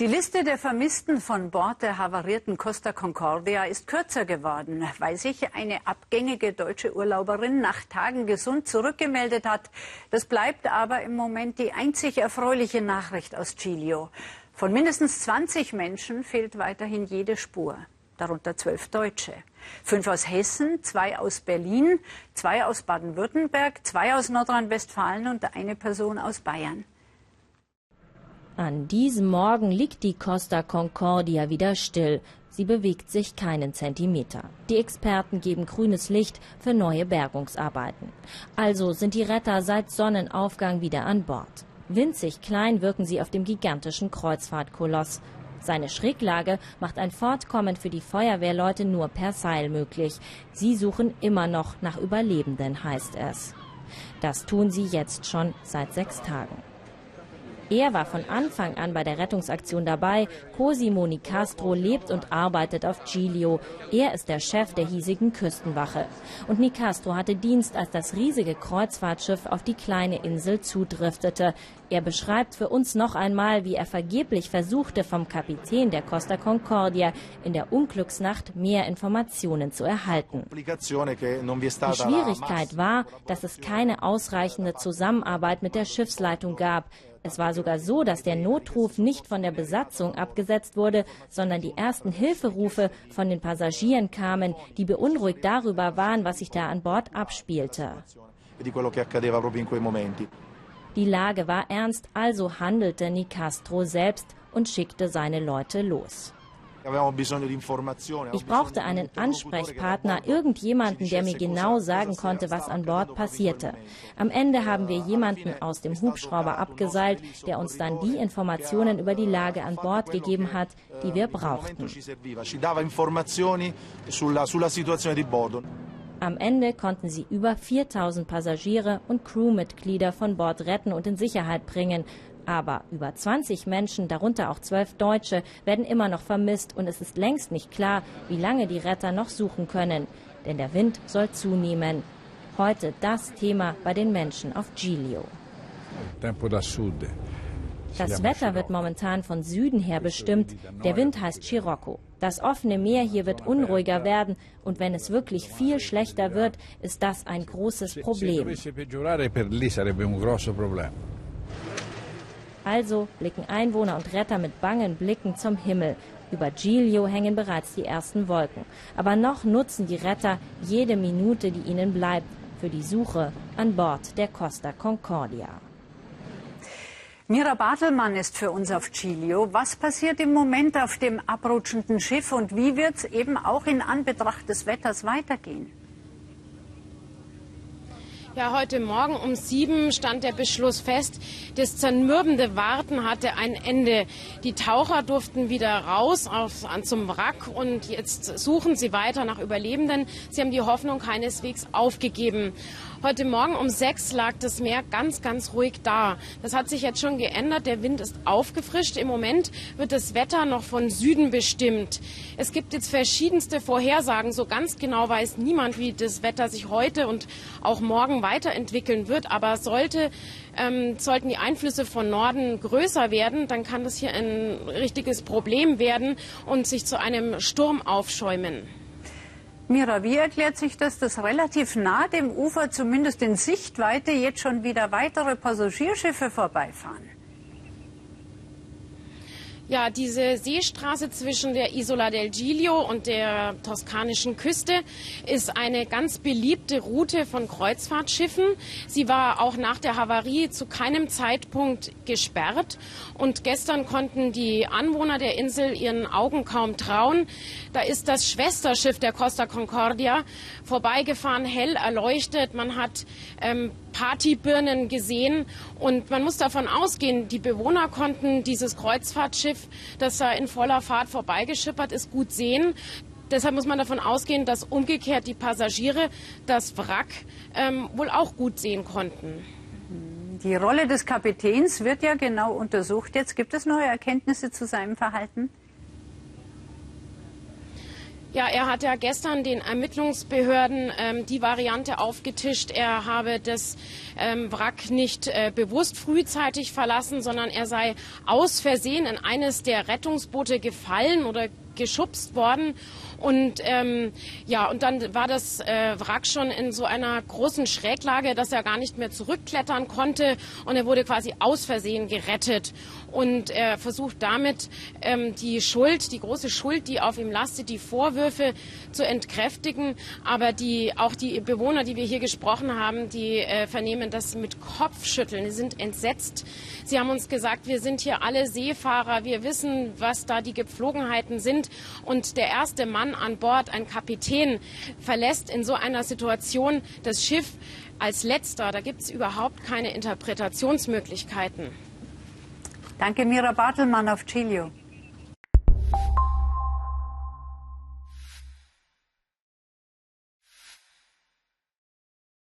Die Liste der Vermissten von Bord der havarierten Costa Concordia ist kürzer geworden, weil sich eine abgängige deutsche Urlauberin nach Tagen gesund zurückgemeldet hat. Das bleibt aber im Moment die einzig erfreuliche Nachricht aus Giglio. Von mindestens 20 Menschen fehlt weiterhin jede Spur, darunter zwölf Deutsche. Fünf aus Hessen, zwei aus Berlin, zwei aus Baden-Württemberg, zwei aus Nordrhein-Westfalen und eine Person aus Bayern. An diesem Morgen liegt die Costa Concordia wieder still. Sie bewegt sich keinen Zentimeter. Die Experten geben grünes Licht für neue Bergungsarbeiten. Also sind die Retter seit Sonnenaufgang wieder an Bord. Winzig klein wirken sie auf dem gigantischen Kreuzfahrtkoloss. Seine Schräglage macht ein Fortkommen für die Feuerwehrleute nur per Seil möglich. Sie suchen immer noch nach Überlebenden, heißt es. Das tun sie jetzt schon seit sechs Tagen. Er war von Anfang an bei der Rettungsaktion dabei. Cosimo Nicastro lebt und arbeitet auf Giglio. Er ist der Chef der hiesigen Küstenwache. Und Nicastro hatte Dienst, als das riesige Kreuzfahrtschiff auf die kleine Insel zudriftete. Er beschreibt für uns noch einmal, wie er vergeblich versuchte, vom Kapitän der Costa Concordia in der Unglücksnacht mehr Informationen zu erhalten. Die Schwierigkeit war, dass es keine ausreichende Zusammenarbeit mit der Schiffsleitung gab. Es war sogar so, dass der Notruf nicht von der Besatzung abgesetzt wurde, sondern die ersten Hilferufe von den Passagieren kamen, die beunruhigt darüber waren, was sich da an Bord abspielte. Die Lage war ernst, also handelte Nicastro selbst und schickte seine Leute los. Ich brauchte einen Ansprechpartner, irgendjemanden, der mir genau sagen konnte, was an Bord passierte. Am Ende haben wir jemanden aus dem Hubschrauber abgeseilt, der uns dann die Informationen über die Lage an Bord gegeben hat, die wir brauchten. Am Ende konnten sie über 4000 Passagiere und Crewmitglieder von Bord retten und in Sicherheit bringen. Aber über 20 Menschen, darunter auch zwölf Deutsche, werden immer noch vermisst und es ist längst nicht klar, wie lange die Retter noch suchen können. Denn der Wind soll zunehmen. Heute das Thema bei den Menschen auf Giglio. Das Wetter wird momentan von Süden her bestimmt. Der Wind heißt Scirocco. Das offene Meer hier wird unruhiger werden und wenn es wirklich viel schlechter wird, ist das ein großes Problem. Also blicken Einwohner und Retter mit bangen Blicken zum Himmel. Über Giglio hängen bereits die ersten Wolken. Aber noch nutzen die Retter jede Minute, die ihnen bleibt, für die Suche an Bord der Costa Concordia. Mira Bartelmann ist für uns auf Giglio. Was passiert im Moment auf dem abrutschenden Schiff und wie wird es eben auch in Anbetracht des Wetters weitergehen? Ja, heute Morgen um sieben stand der Beschluss fest. Das zermürbende Warten hatte ein Ende. Die Taucher durften wieder raus auf, an, zum Wrack und jetzt suchen sie weiter nach Überlebenden. Sie haben die Hoffnung keineswegs aufgegeben. Heute Morgen um sechs lag das Meer ganz, ganz ruhig da. Das hat sich jetzt schon geändert. Der Wind ist aufgefrischt. Im Moment wird das Wetter noch von Süden bestimmt. Es gibt jetzt verschiedenste Vorhersagen. So ganz genau weiß niemand, wie das Wetter sich heute und auch morgen weiterentwickeln wird. Aber sollte, ähm, sollten die Einflüsse von Norden größer werden, dann kann das hier ein richtiges Problem werden und sich zu einem Sturm aufschäumen. Mira, wie erklärt sich das, dass relativ nah dem Ufer, zumindest in Sichtweite, jetzt schon wieder weitere Passagierschiffe vorbeifahren? Ja, diese Seestraße zwischen der Isola del Giglio und der toskanischen Küste ist eine ganz beliebte Route von Kreuzfahrtschiffen. Sie war auch nach der Havarie zu keinem Zeitpunkt gesperrt. Und gestern konnten die Anwohner der Insel ihren Augen kaum trauen. Da ist das Schwesterschiff der Costa Concordia vorbeigefahren, hell erleuchtet. Man hat ähm, Partybirnen gesehen und man muss davon ausgehen, die Bewohner konnten dieses Kreuzfahrtschiff, das da in voller Fahrt vorbeigeschippert ist, gut sehen. Deshalb muss man davon ausgehen, dass umgekehrt die Passagiere das Wrack ähm, wohl auch gut sehen konnten. Die Rolle des Kapitäns wird ja genau untersucht. Jetzt gibt es neue Erkenntnisse zu seinem Verhalten? Ja, er hat ja gestern den Ermittlungsbehörden ähm, die Variante aufgetischt, er habe das ähm, Wrack nicht äh, bewusst frühzeitig verlassen, sondern er sei aus Versehen in eines der Rettungsboote gefallen oder geschubst worden. Und ähm, ja, und dann war das äh, Wrack schon in so einer großen Schräglage, dass er gar nicht mehr zurückklettern konnte. Und er wurde quasi aus Versehen gerettet. Und er versucht damit ähm, die Schuld, die große Schuld, die auf ihm lastet, die Vorwürfe zu entkräftigen. Aber die, auch die Bewohner, die wir hier gesprochen haben, die äh, vernehmen das mit Kopfschütteln. Sie sind entsetzt. Sie haben uns gesagt, wir sind hier alle Seefahrer. Wir wissen, was da die Gepflogenheiten sind. Und der erste Mann an Bord, ein Kapitän, verlässt in so einer Situation das Schiff als letzter. Da gibt es überhaupt keine Interpretationsmöglichkeiten. Danke, Mira Bartelmann auf Chilio.